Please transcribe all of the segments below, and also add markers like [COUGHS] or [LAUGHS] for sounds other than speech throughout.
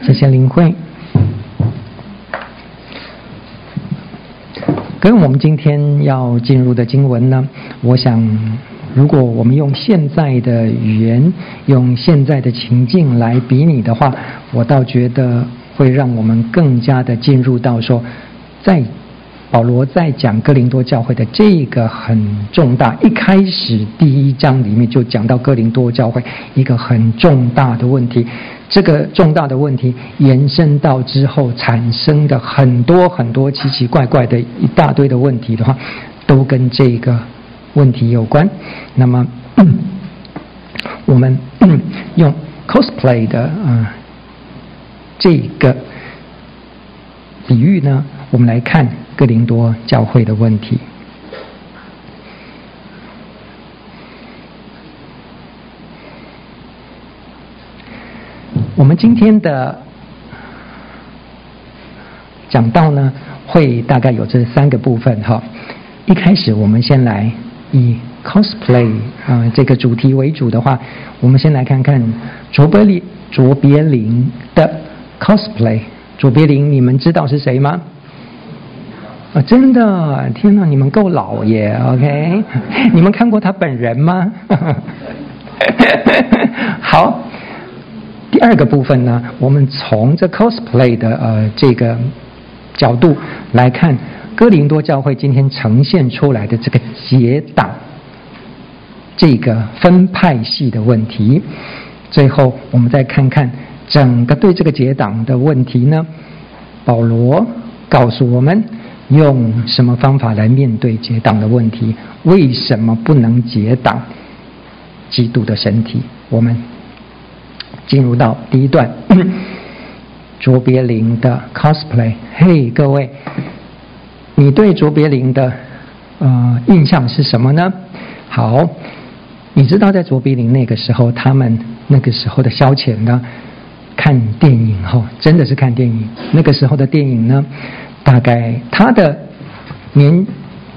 谢谢林慧。跟我们今天要进入的经文呢，我想，如果我们用现在的语言、用现在的情境来比拟的话，我倒觉得会让我们更加的进入到说，在。保罗在讲哥林多教会的这个很重大，一开始第一章里面就讲到哥林多教会一个很重大的问题，这个重大的问题延伸到之后产生的很多很多奇奇怪怪的一大堆的问题的话，都跟这个问题有关。那么，我们用 cosplay 的啊、这个比喻呢，我们来看。哥林多教会的问题。我们今天的讲到呢，会大概有这三个部分哈。一开始我们先来以 cosplay 啊这个主题为主的话，我们先来看看卓别林卓别林的 cosplay。卓别林，你们知道是谁吗？啊，真的！天哪，你们够老耶！OK，[LAUGHS] 你们看过他本人吗？[LAUGHS] 好，第二个部分呢，我们从这 cosplay 的呃这个角度来看，哥林多教会今天呈现出来的这个结党，这个分派系的问题。最后，我们再看看整个对这个结党的问题呢，保罗告诉我们。用什么方法来面对结党的问题？为什么不能结党？基督的身体。我们进入到第一段，[COUGHS] 卓别林的 cosplay。嘿，各位，你对卓别林的呃印象是什么呢？好，你知道在卓别林那个时候，他们那个时候的消遣呢？看电影哈，真的是看电影。那个时候的电影呢？大概他的年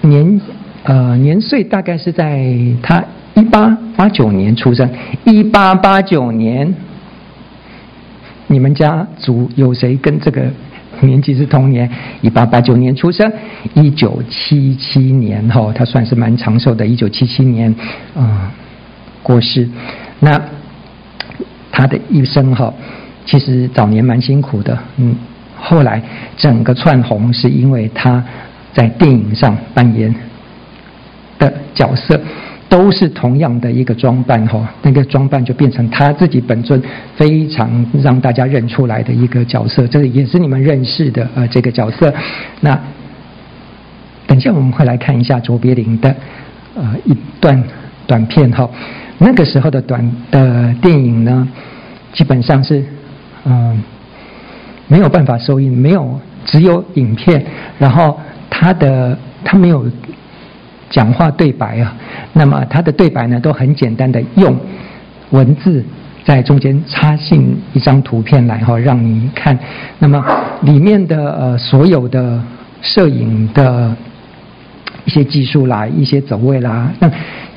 年呃年岁大概是在他一八八九年出生，一八八九年，你们家族有谁跟这个年纪是同年？一八八九年出生，一九七七年哈，他算是蛮长寿的，一九七七年啊、过世。那他的一生哈，其实早年蛮辛苦的，嗯。后来整个窜红是因为他在电影上扮演的角色都是同样的一个装扮哈，那个装扮就变成他自己本尊非常让大家认出来的一个角色，这也是你们认识的呃这个角色。那等下我们会来看一下卓别林的呃一段短片哈，那个时候的短的电影呢，基本上是嗯。没有办法收音，没有只有影片，然后他的他没有讲话对白啊，那么他的对白呢都很简单的用文字在中间插进一张图片来哈，让你看。那么里面的呃所有的摄影的一些技术啦，一些走位啦，那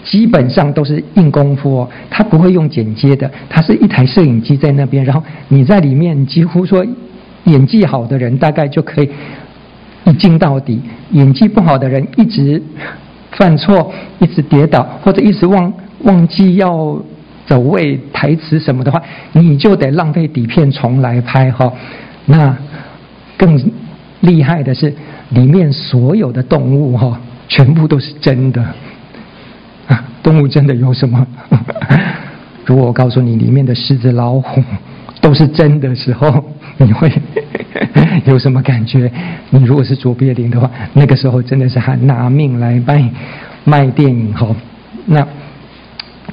基本上都是硬功夫哦，他不会用剪接的，他是一台摄影机在那边，然后你在里面几乎说。演技好的人大概就可以一镜到底，演技不好的人一直犯错，一直跌倒，或者一直忘忘记要走位台词什么的话，你就得浪费底片重来拍哈。那更厉害的是，里面所有的动物哈，全部都是真的！动物真的有什么？[LAUGHS] 如果我告诉你，里面的狮子、老虎都是真的时候。[LAUGHS] 你会 [LAUGHS] 有什么感觉？你如果是卓别林的话，那个时候真的是还拿命来卖卖电影哈。那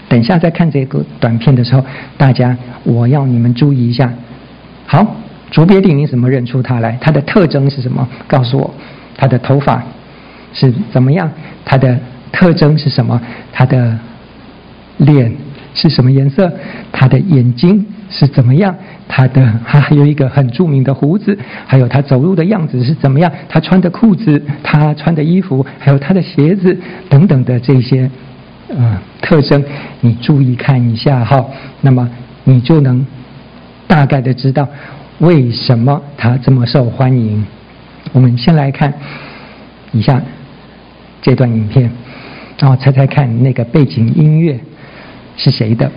等一下再看这个短片的时候，大家我要你们注意一下。好，卓别林你怎么认出他来？他的特征是什么？告诉我，他的头发是怎么样？他的特征是什么？他的脸是什么颜色？他的眼睛是怎么样？他的他还有一个很著名的胡子，还有他走路的样子是怎么样？他穿的裤子，他穿的衣服，还有他的鞋子等等的这些呃特征，你注意看一下哈。那么你就能大概的知道为什么他这么受欢迎？我们先来看以下这段影片，然后猜猜看那个背景音乐是谁的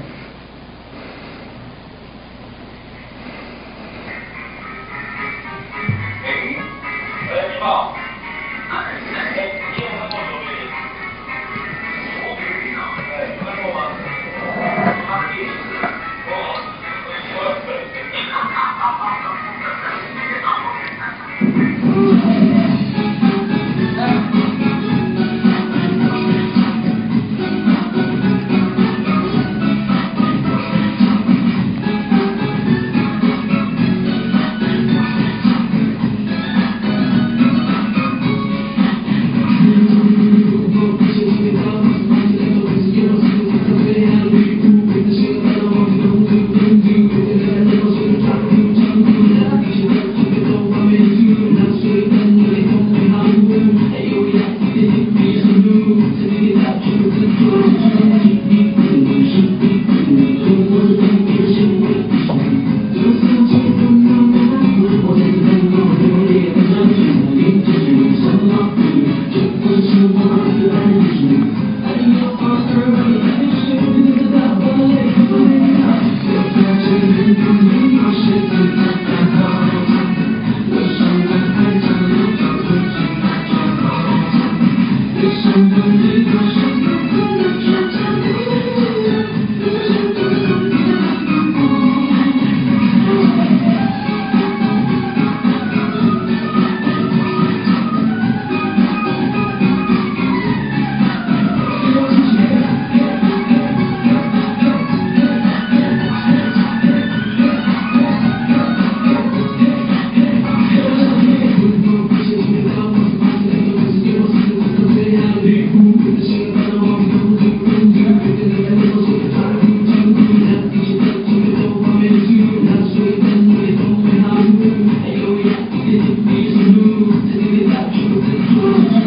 truth, and it is not truth, it's.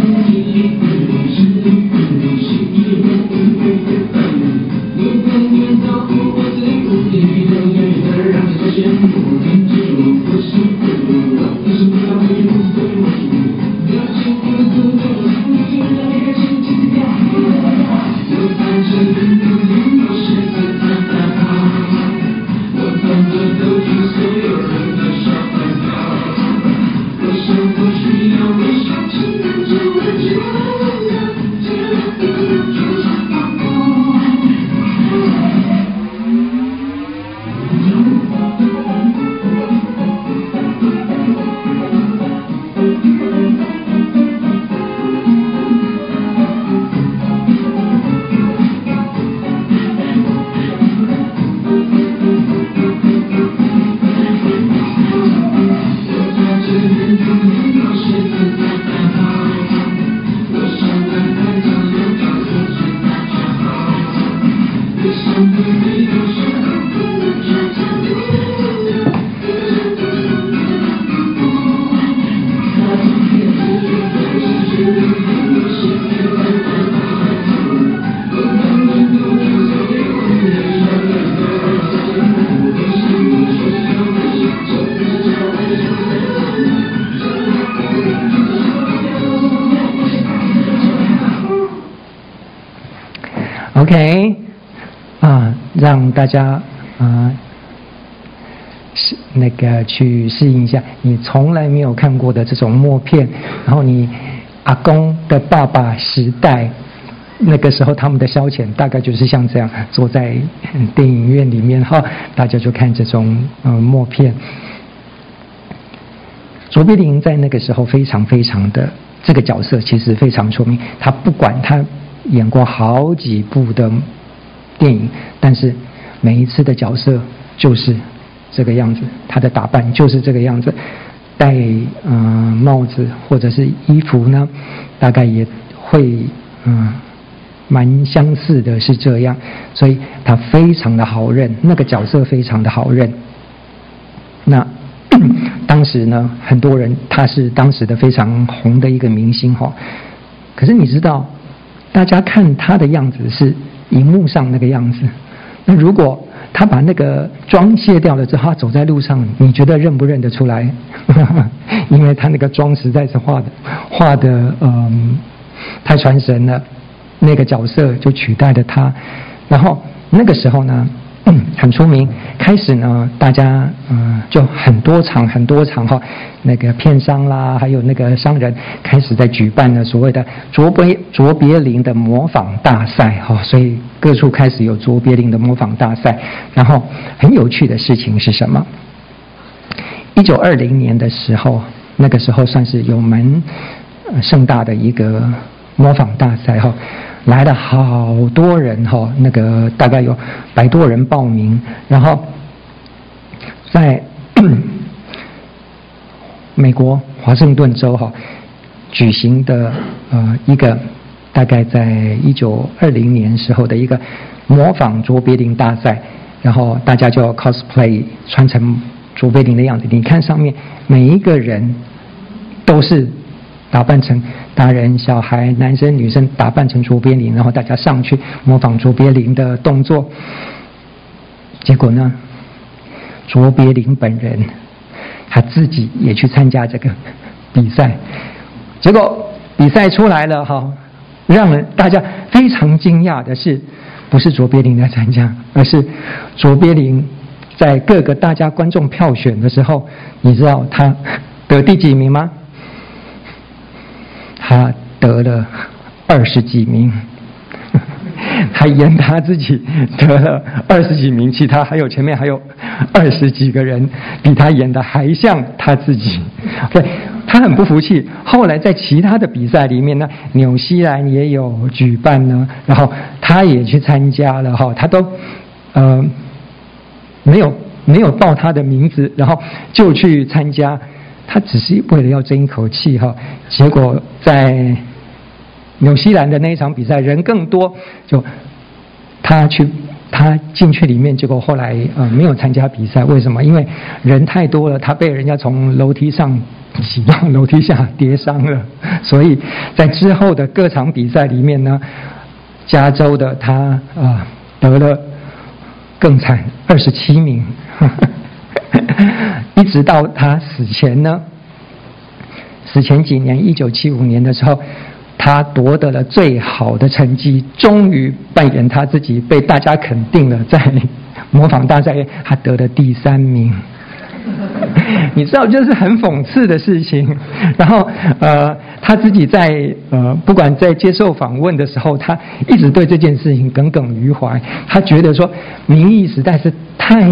让大家啊，是那个去适应一下你从来没有看过的这种默片，然后你阿公的爸爸时代，那个时候他们的消遣大概就是像这样，坐在电影院里面哈，大家就看这种嗯默片。卓别林在那个时候非常非常的这个角色其实非常出名，他不管他。演过好几部的电影，但是每一次的角色就是这个样子，他的打扮就是这个样子，戴嗯、帽子或者是衣服呢，大概也会嗯蛮相似的，是这样，所以他非常的好认，那个角色非常的好认。那 [CLEARS THROAT] 当时呢，很多人他是当时的非常红的一个明星哈，可是你知道？大家看他的样子是荧幕上那个样子，那如果他把那个妆卸掉了之后，他走在路上，你觉得认不认得出来？[LAUGHS] 因为他那个妆实在是画的画的嗯太传神了，那个角色就取代了他。然后那个时候呢？[CLEARS THROAT] 很出名。开始呢，大家嗯、就很多场很多场哈，那个片商啦，还有那个商人开始在举办了所谓的卓别卓别林的模仿大赛哈，所以各处开始有卓别林的模仿大赛。然后很有趣的事情是什么？一九二零年的时候，那个时候算是有蛮盛大的一个模仿大赛哈。来了好多人哈，那个大概有百多人报名，然后在 [COUGHS] 美国华盛顿州哈举行的呃一个大概在一九二零年时候的一个模仿卓别林大赛，然后大家就 cosplay 穿成卓别林的样子，你看上面每一个人都是打扮成。大人、小孩、男生、女生打扮成卓别林，然后大家上去模仿卓别林的动作。结果呢，卓别林本人他自己也去参加这个比赛。结果比赛出来了哈，让人大家非常惊讶的是，不是卓别林来参加，而是卓别林在各个大家观众票选的时候，你知道他得第几名吗？他得了二十几名，[LAUGHS] 还演他自己得了二十几名，其他还有前面还有二十几个人比他演的还像他自己。[LAUGHS] 对，他很不服气。后来在其他的比赛里面呢，纽西兰也有举办呢，然后他也去参加了哈，他都呃没有没有报他的名字，然后就去参加。他只是为了要争一口气哈，结果在纽西兰的那一场比赛人更多，就他去他进去里面，结果后来呃没有参加比赛，为什么？因为人太多了，他被人家从楼梯上挤到楼梯下跌伤了，所以在之后的各场比赛里面呢，加州的他啊、呃、得了更惨二十七名。一直到他死前呢，死前几年，一九七五年的时候，他夺得了最好的成绩，终于扮演他自己，被大家肯定了，在模仿大赛，他得了第三名。[LAUGHS] 你知道，就是很讽刺的事情。然后，呃，他自己在呃，不管在接受访问的时候，他一直对这件事情耿耿于怀。他觉得说，民意实在是太。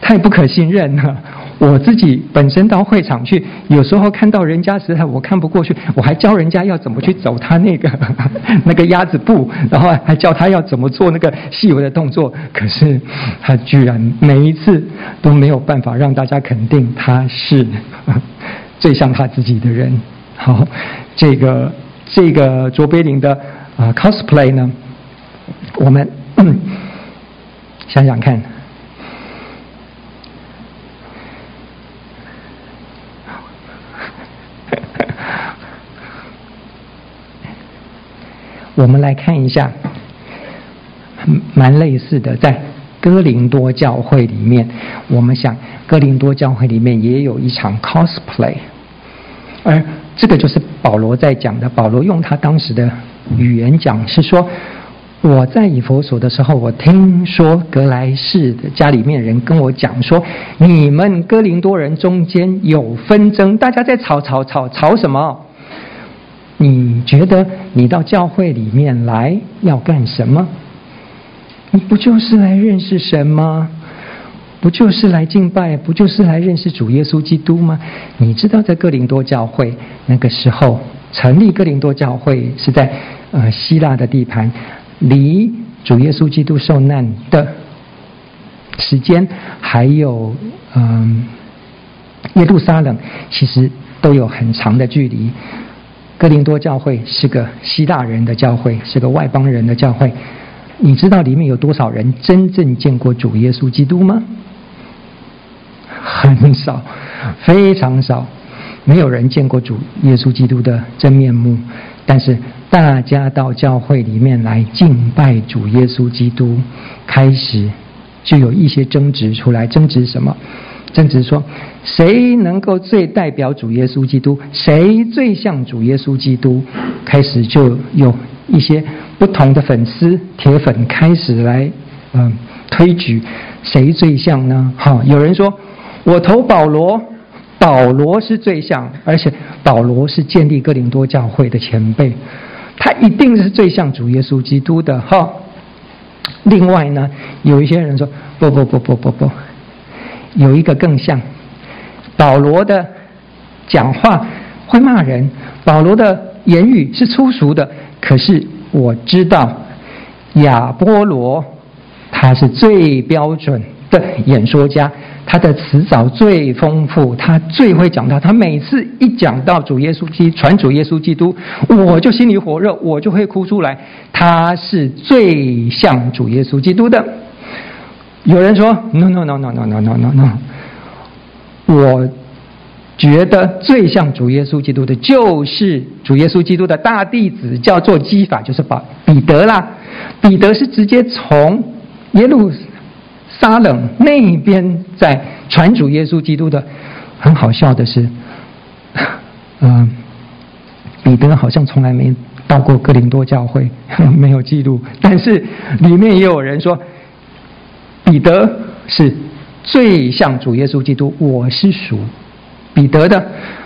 太不可信任了！我自己本身到会场去，有时候看到人家时，我看不过去，我还教人家要怎么去走他那个 [LAUGHS] 那个鸭子步，然后还教他要怎么做那个细微的动作。可是他居然每一次都没有办法让大家肯定他是 [LAUGHS] 最像他自己的人。好，这个这个卓别林的啊 cosplay 呢，我们 [COUGHS] 想想看。我们来看一下，蛮类似的，在哥林多教会里面，我们想哥林多教会里面也有一场 cosplay，而这个就是保罗在讲的。保罗用他当时的语言讲，是说我在以弗所的时候，我听说格莱士的家里面人跟我讲说，你们哥林多人中间有纷争，大家在吵吵吵吵什么？你觉得你到教会里面来要干什么？你不就是来认识神吗？不就是来敬拜？不就是来认识主耶稣基督吗？你知道在哥林多教会那个时候成立哥林多教会是在呃希腊的地盘，离主耶稣基督受难的时间还有嗯、耶路撒冷，其实都有很长的距离。哥林多教会是个希腊人的教会，是个外邦人的教会。你知道里面有多少人真正见过主耶稣基督吗？很少，非常少，没有人见过主耶稣基督的真面目。但是大家到教会里面来敬拜主耶稣基督，开始就有一些争执出来。争执什么？争执说谁能够最代表主耶稣基督？谁最像主耶稣基督？开始就有一些不同的粉丝铁粉开始来嗯推举谁最像呢？哈，有人说我投保罗。保罗是最像，而且保罗是建立哥林多教会的前辈，他一定是最像主耶稣基督的哈。另外呢，有一些人说不不不不不不，有一个更像保罗的讲话会骂人，保罗的言语是粗俗的，可是我知道亚波罗他是最标准的演说家。他的词藻最丰富，他最会讲到。他每次一讲到主耶稣基传主耶稣基督，我就心里火热，我就会哭出来。他是最像主耶稣基督的。有人说：“No No No No No No No No No。”我觉得最像主耶稣基督的，就是主耶稣基督的大弟子，叫做基法，就是把彼得啦。彼得是直接从耶路。撒冷那边在传主耶稣基督的，很好笑的是，嗯、[LAUGHS] 彼得好像从来没到过哥林多教会，[LAUGHS] 没有记录。但是里面也有人说，彼得是最像主耶稣基督。我是属彼得的，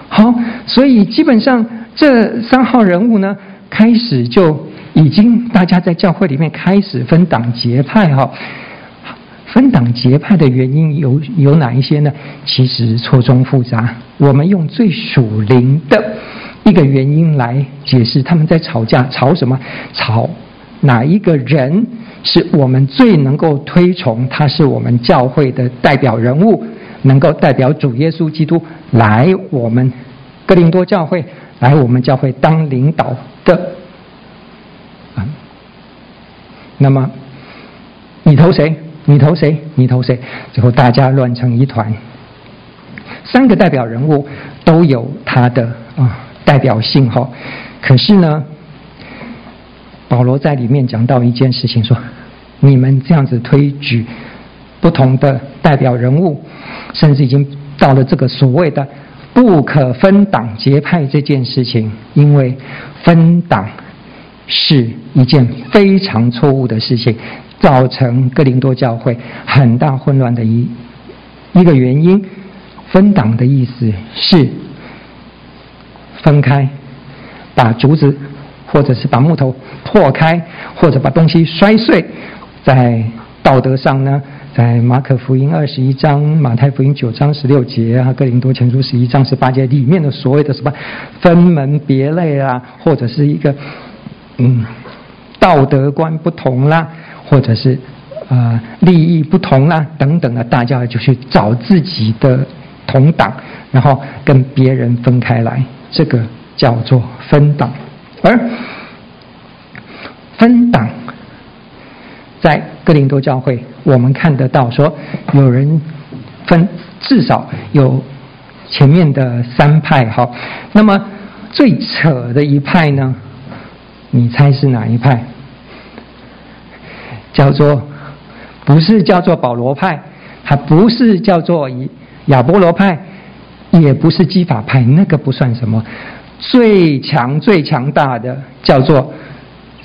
好，所以基本上这三号人物呢，开始就已经大家在教会里面开始分党结派哈。分党结派的原因有有哪一些呢？其实错综复杂。我们用最属灵的一个原因来解释，他们在吵架，吵什么？吵哪一个人是我们最能够推崇？他是我们教会的代表人物，能够代表主耶稣基督来我们哥林多教会，来我们教会当领导的。啊，那么你投谁？你投谁？你投谁？最后大家乱成一团。三个代表人物都有他的啊代表性哈，可是呢，保罗在里面讲到一件事情说，你们这样子推举不同的代表人物，甚至已经到了这个所谓的不可分党结派这件事情，因为分党是一件非常错误的事情。造成哥林多教会很大混乱的一一个原因，分党的意思是分开，把竹子或者是把木头破开，或者把东西摔碎。在道德上呢，在马可福音二十一章、马太福音九章十六节啊，哥林多前书十一章十八节里面的所谓的什么分门别类啊，或者是一个嗯道德观不同啦。或者是，呃，利益不同啦，等等的，大家就去找自己的同党，然后跟别人分开来，这个叫做分党。而分党在哥林多教会，我们看得到说，有人分，至少有前面的三派哈。那么最扯的一派呢？你猜是哪一派？叫做不是叫做保罗派，还不是叫做以亚波罗派，也不是基法派，那个不算什么。最强最强大的叫做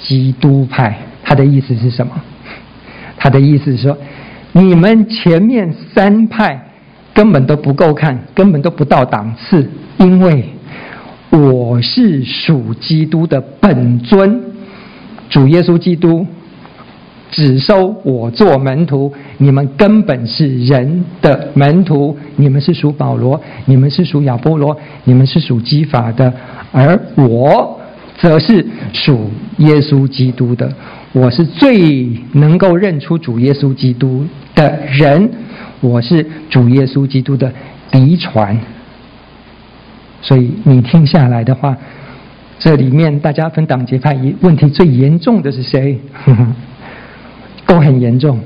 基督派。他的意思是什么？他的意思是说，你们前面三派根本都不够看，根本都不到档次，因为我是属基督的本尊，主耶稣基督。只收我做门徒，你们根本是人的门徒，你们是属保罗，你们是属亚波罗，你们是属基法的，而我则是属耶稣基督的。我是最能够认出主耶稣基督的人，我是主耶稣基督的嫡传。所以你听下来的话，这里面大家分党结派，问题最严重的是谁？[LAUGHS] 都很严重，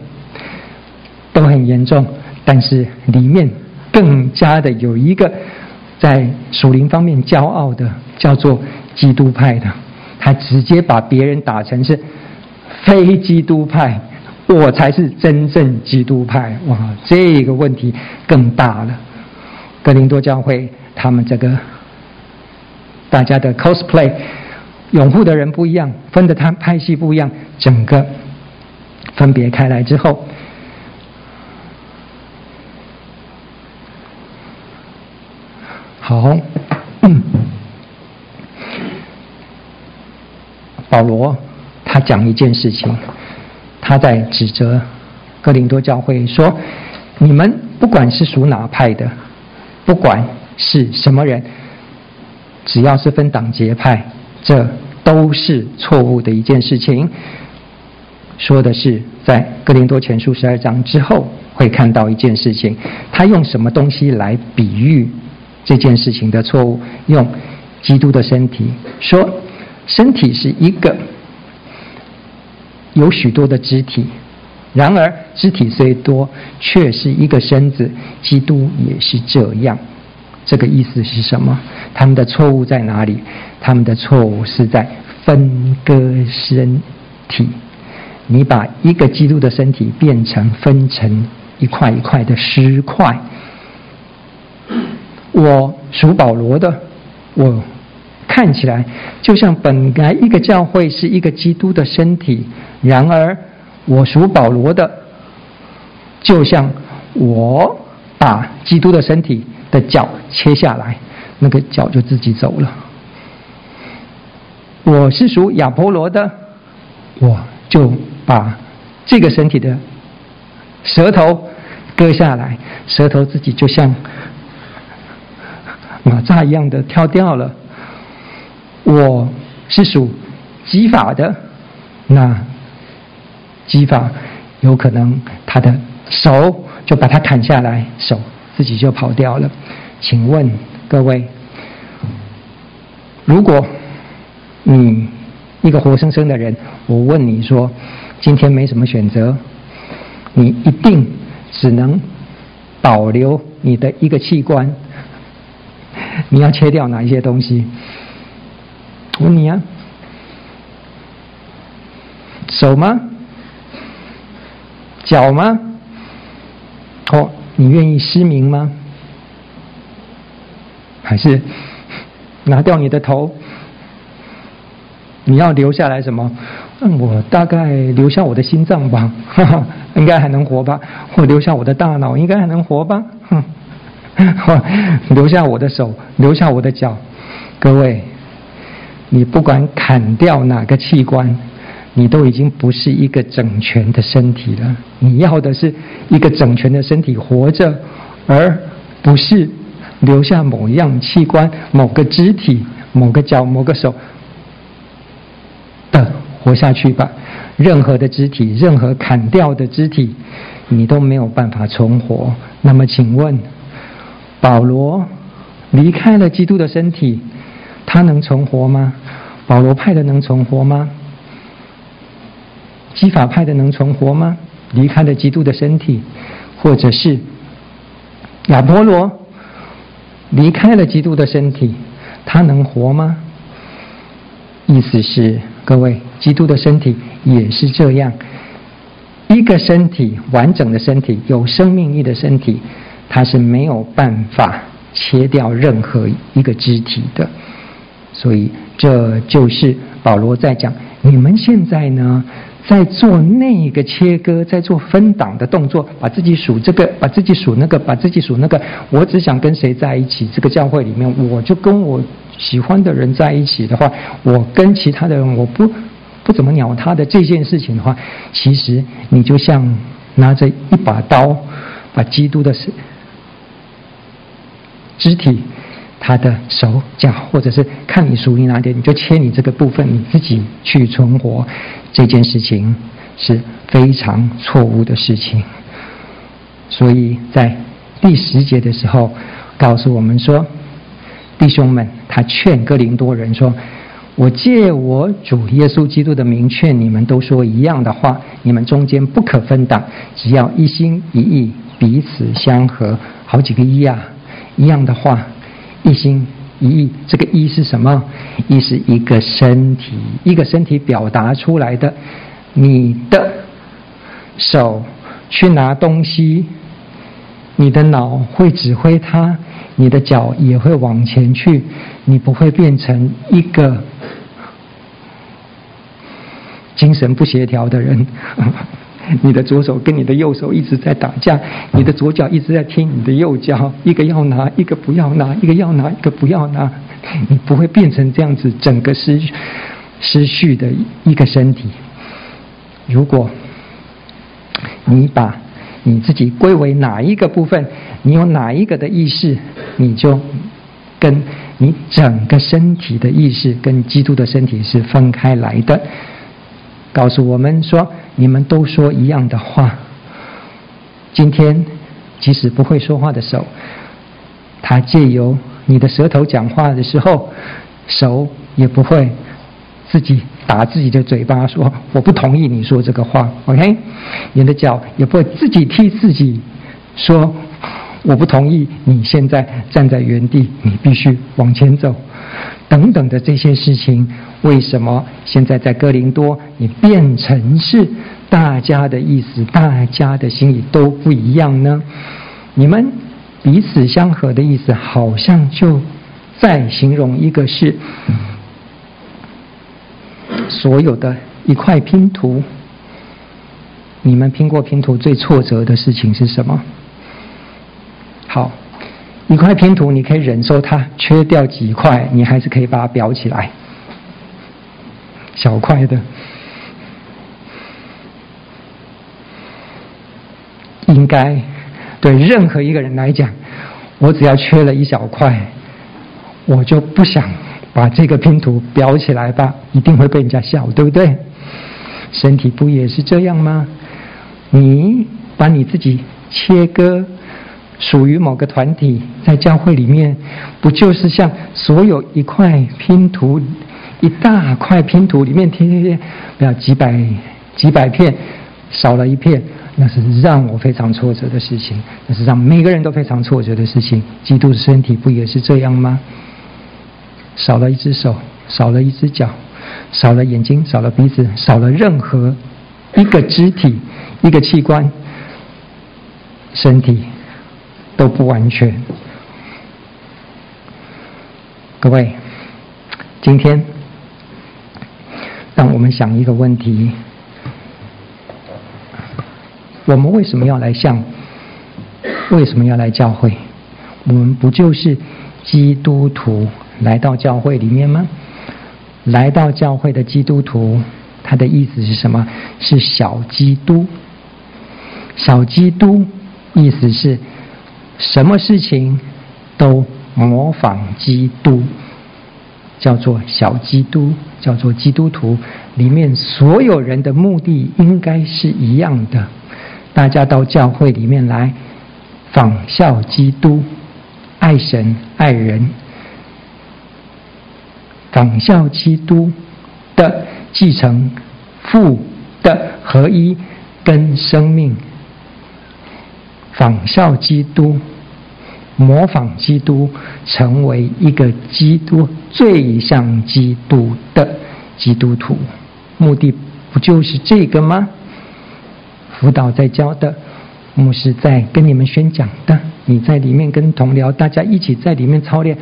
都很严重，但是里面更加的有一个在属灵方面骄傲的，叫做基督派的。他直接把别人打成是非基督派，我才是真正基督派。哇，这个问题更大了。格林多教会他们这个大家的 cosplay 拥护的人不一样，分的他派系不一样，整个分别开来之后。好，[COUGHS] 保罗他讲一件事情，他在指责哥林多教会说：你们不管是属哪派的，不管是什么人，只要是分党结派，这都是错误的一件事情。说的是在哥林多前书十二章之后会看到一件事情，他用什么东西来比喻？这件事情的错误，用基督的身体说，身体是一个有许多的肢体，然而肢体虽多，却是一个身子。基督也是这样。这个意思是什么？他们的错误在哪里？他们的错误是在分割身体。你把一个基督的身体变成分成一块一块的尸块。我属保罗的，我看起来就像本来一个教会是一个基督的身体，然而我属保罗的，就像我把基督的身体的脚切下来，那个脚就自己走了。我是属亚波罗的，我就把这个身体的舌头割下来，舌头自己就像。马扎一样的跳掉了。我是属基法的，那基法有可能他的手就把他砍下来，手自己就跑掉了。请问各位，如果你一个活生生的人，我问你说，今天没什么选择，你一定只能保留你的一个器官。你要切掉哪一些东西？问你啊，手吗？脚吗？哦，你愿意失明吗？还是拿掉你的头？你要留下来什么？我大概留下我的心脏吧，哈哈，应该还能活吧？或留下我的大脑，应该还能活吧？哼。[LAUGHS] 留下我的手，留下我的脚。各位，你不管砍掉哪个器官，你都已经不是一个整全的身体了。你要的是一个整全的身体活着，而不是留下某样器官、某个肢体、某个脚、某个手活下去吧。任何的肢体，任何砍掉的肢体，你都没有办法重活。那么，请问？保罗离开了基督的身体，他能存活吗？保罗派的能存活吗？基法派的能存活吗？离开了基督的身体，或者是亚波罗离开了基督的身体，他能活吗？意思是，各位，基督的身体也是这样，一个身体完整的身体，有生命力的身体。他是没有办法切掉任何一个肢体的，所以这就是保罗在讲：你们现在呢，在做那个切割，在做分党的动作，把自己数这个，把自己数那个，把自己数那个。我只想跟谁在一起？这个教会里面，我就跟我喜欢的人在一起的话，我跟其他的人我不不怎么鸟他的这件事情的话，其实你就像拿着一把刀，把基督的肢体，他的手脚，或者是看你属于哪点，你就切你这个部分，你自己去存活。这件事情是非常错误的事情。所以在第十节的时候，告诉我们说，弟兄们，他劝哥林多人说：“我借我主耶稣基督的名劝你们，都说一样的话，你们中间不可分党，只要一心一意，彼此相合。”好几个一啊。一样的话，一心一意，这个一是什么？一是一个身体，一个身体表达出来的。你的手去拿东西，你的脑会指挥它，你的脚也会往前去，你不会变成一个精神不协调的人。[LAUGHS] 你的左手跟你的右手一直在打架，你的左脚一直在踢你的右脚，一个要拿，一个不要拿，一个要拿，一个不要拿，你不会变成这样子，整个失失序的一个身体。如果你把你自己归为哪一个部分，你有哪一个的意识，你就跟你整个身体的意识跟基督的身体是分开来的。告诉我们说，你们都说一样的话。今天，即使不会说话的手，他借由你的舌头讲话的时候，手也不会自己打自己的嘴巴说“我不同意你说这个话”。OK，你的脚也不会自己踢自己说“我不同意你现在站在原地，你必须往前走”。等等的这些事情，为什么现在在哥林多，你变成是大家的意思，大家的心里都不一样呢？你们彼此相合的意思，好像就在形容一个是所有的一块拼图。你们拼过拼图最挫折的事情是什么？好。一块拼图，你可以忍受它缺掉几块，你还是可以把它裱起来。小块的，应该对任何一个人来讲，我只要缺了一小块，我就不想把这个拼图裱起来吧，一定会被人家笑，对不对？身体不也是这样吗？你把你自己切割。属于某个团体，在教会里面，不就是像所有一块拼图，一大块拼图里面贴贴贴，不要几百几百片，少了一片，那是让我非常挫折的事情，那是让每个人都非常挫折的事情。基督的身体不也是这样吗？少了一只手，少了一只脚，少了眼睛，少了鼻子，少了任何一个肢体、一个器官，身体。都不完全。各位，今天让我们想一个问题：我们为什么要来向？为什么要来教会？我们不就是基督徒来到教会里面吗？来到教会的基督徒，他的意思是什么？是小基督。小基督意思是。什么事情都模仿基督，叫做小基督，叫做基督徒。里面所有人的目的应该是一样的，大家到教会里面来仿效基督，爱神爱人，仿效基督的继承父的合一跟生命。仿效基督，模仿基督，成为一个基督最像基督的基督徒，目的不就是这个吗？辅导在教的，牧师在跟你们宣讲的，你在里面跟同僚大家一起在里面操练，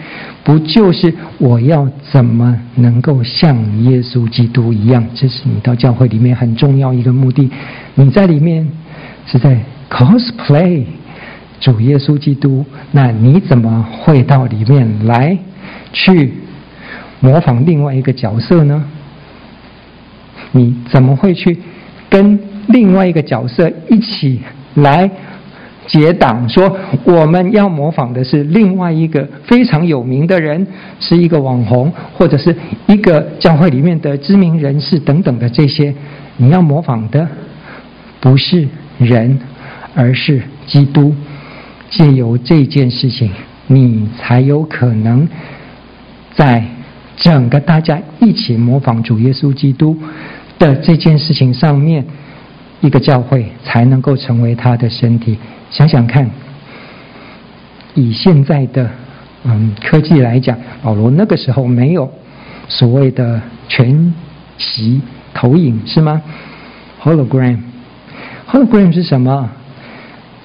不就是我要怎么能够像耶稣基督一样？这是你到教会里面很重要一个目的。你在里面是在。cosplay 主耶稣基督，那你怎么会到里面来去模仿另外一个角色呢？你怎么会去跟另外一个角色一起来结党？说我们要模仿的是另外一个非常有名的人，是一个网红，或者是一个教会里面的知名人士等等的这些，你要模仿的不是人。而是基督，借由这件事情，你才有可能在整个大家一起模仿主耶稣基督的这件事情上面，一个教会才能够成为他的身体。想想看，以现在的嗯科技来讲，保罗那个时候没有所谓的全息投影，是吗？Hologram，Hologram 是什么？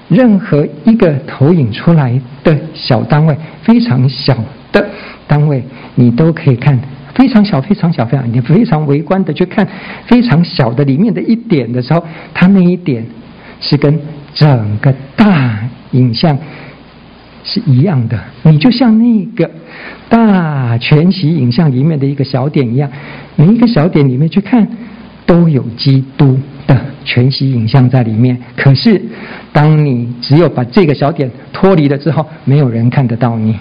任何一个投影出来的小单位，非常小的单位，你都可以看非常小、非常小、非常你非常微观的去看非常小的里面的一点的时候，它那一点是跟整个大影像是一样的。你就像那个大全息影像里面的一个小点一样，每一个小点里面去看，都有基督的全息影像在里面。可是，当你只有把这个小点脱离了之后，没有人看得到你，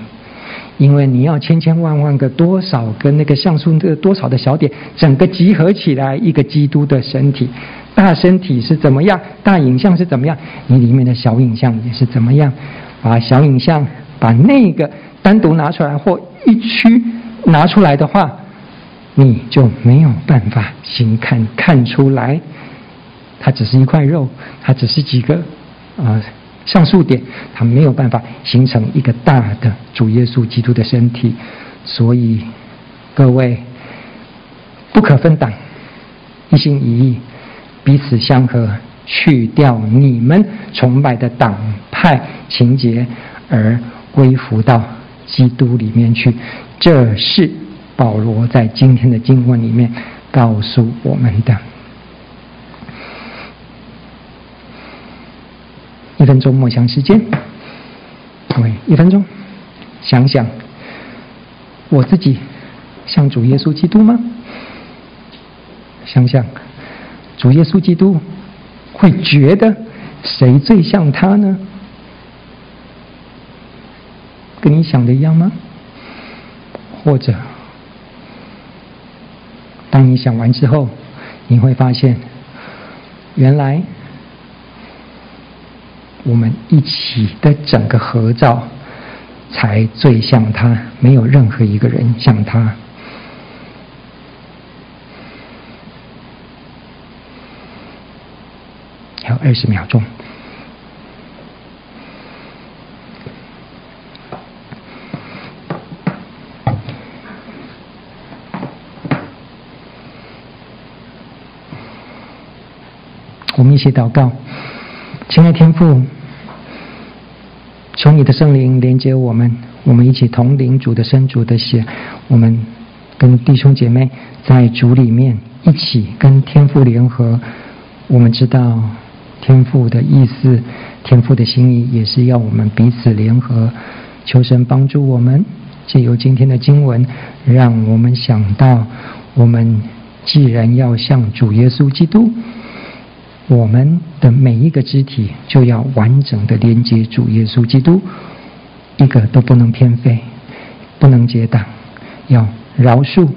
因为你要千千万万个多少个那个像素的多少的小点，整个集合起来一个基督的身体。大身体是怎么样？大影像是怎么样？你里面的小影像也是怎么样？把小影像把那个单独拿出来或一区拿出来的话，你就没有办法细看看出来。它只是一块肉，它只是几个啊、呃、像素点，它没有办法形成一个大的主耶稣基督的身体。所以各位不可分党，一心一意，彼此相合，去掉你们崇拜的党派情节，而归服到基督里面去。这是保罗在今天的经文里面告诉我们的。一分钟默想时间，各位，一分钟，想想我自己像主耶稣基督吗？想想主耶稣基督会觉得谁最像他呢？跟你想的一样吗？或者，当你想完之后，你会发现，原来。我们一起的整个合照，才最像他，没有任何一个人像他。还有二十秒钟，我们一起祷告。亲爱天父，求你的圣灵连接我们，我们一起同领主的身、主的血，我们跟弟兄姐妹在主里面一起跟天父联合。我们知道天父的意思，天父的心意也是要我们彼此联合。求神帮助我们，借由今天的经文，让我们想到，我们既然要向主耶稣基督。我们的每一个肢体就要完整的连接主耶稣基督，一个都不能偏废，不能结党，要饶恕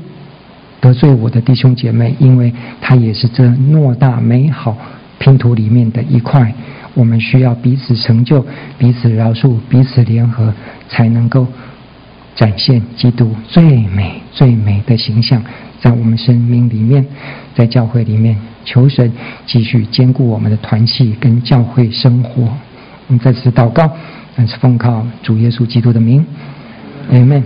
得罪我的弟兄姐妹，因为他也是这偌大美好拼图里面的一块。我们需要彼此成就，彼此饶恕，彼此联合，才能够展现基督最美最美的形象，在我们生命里面，在教会里面。求神继续兼顾我们的团契跟教会生活。我们在此祷告，但是奉靠主耶稣基督的名，阿门。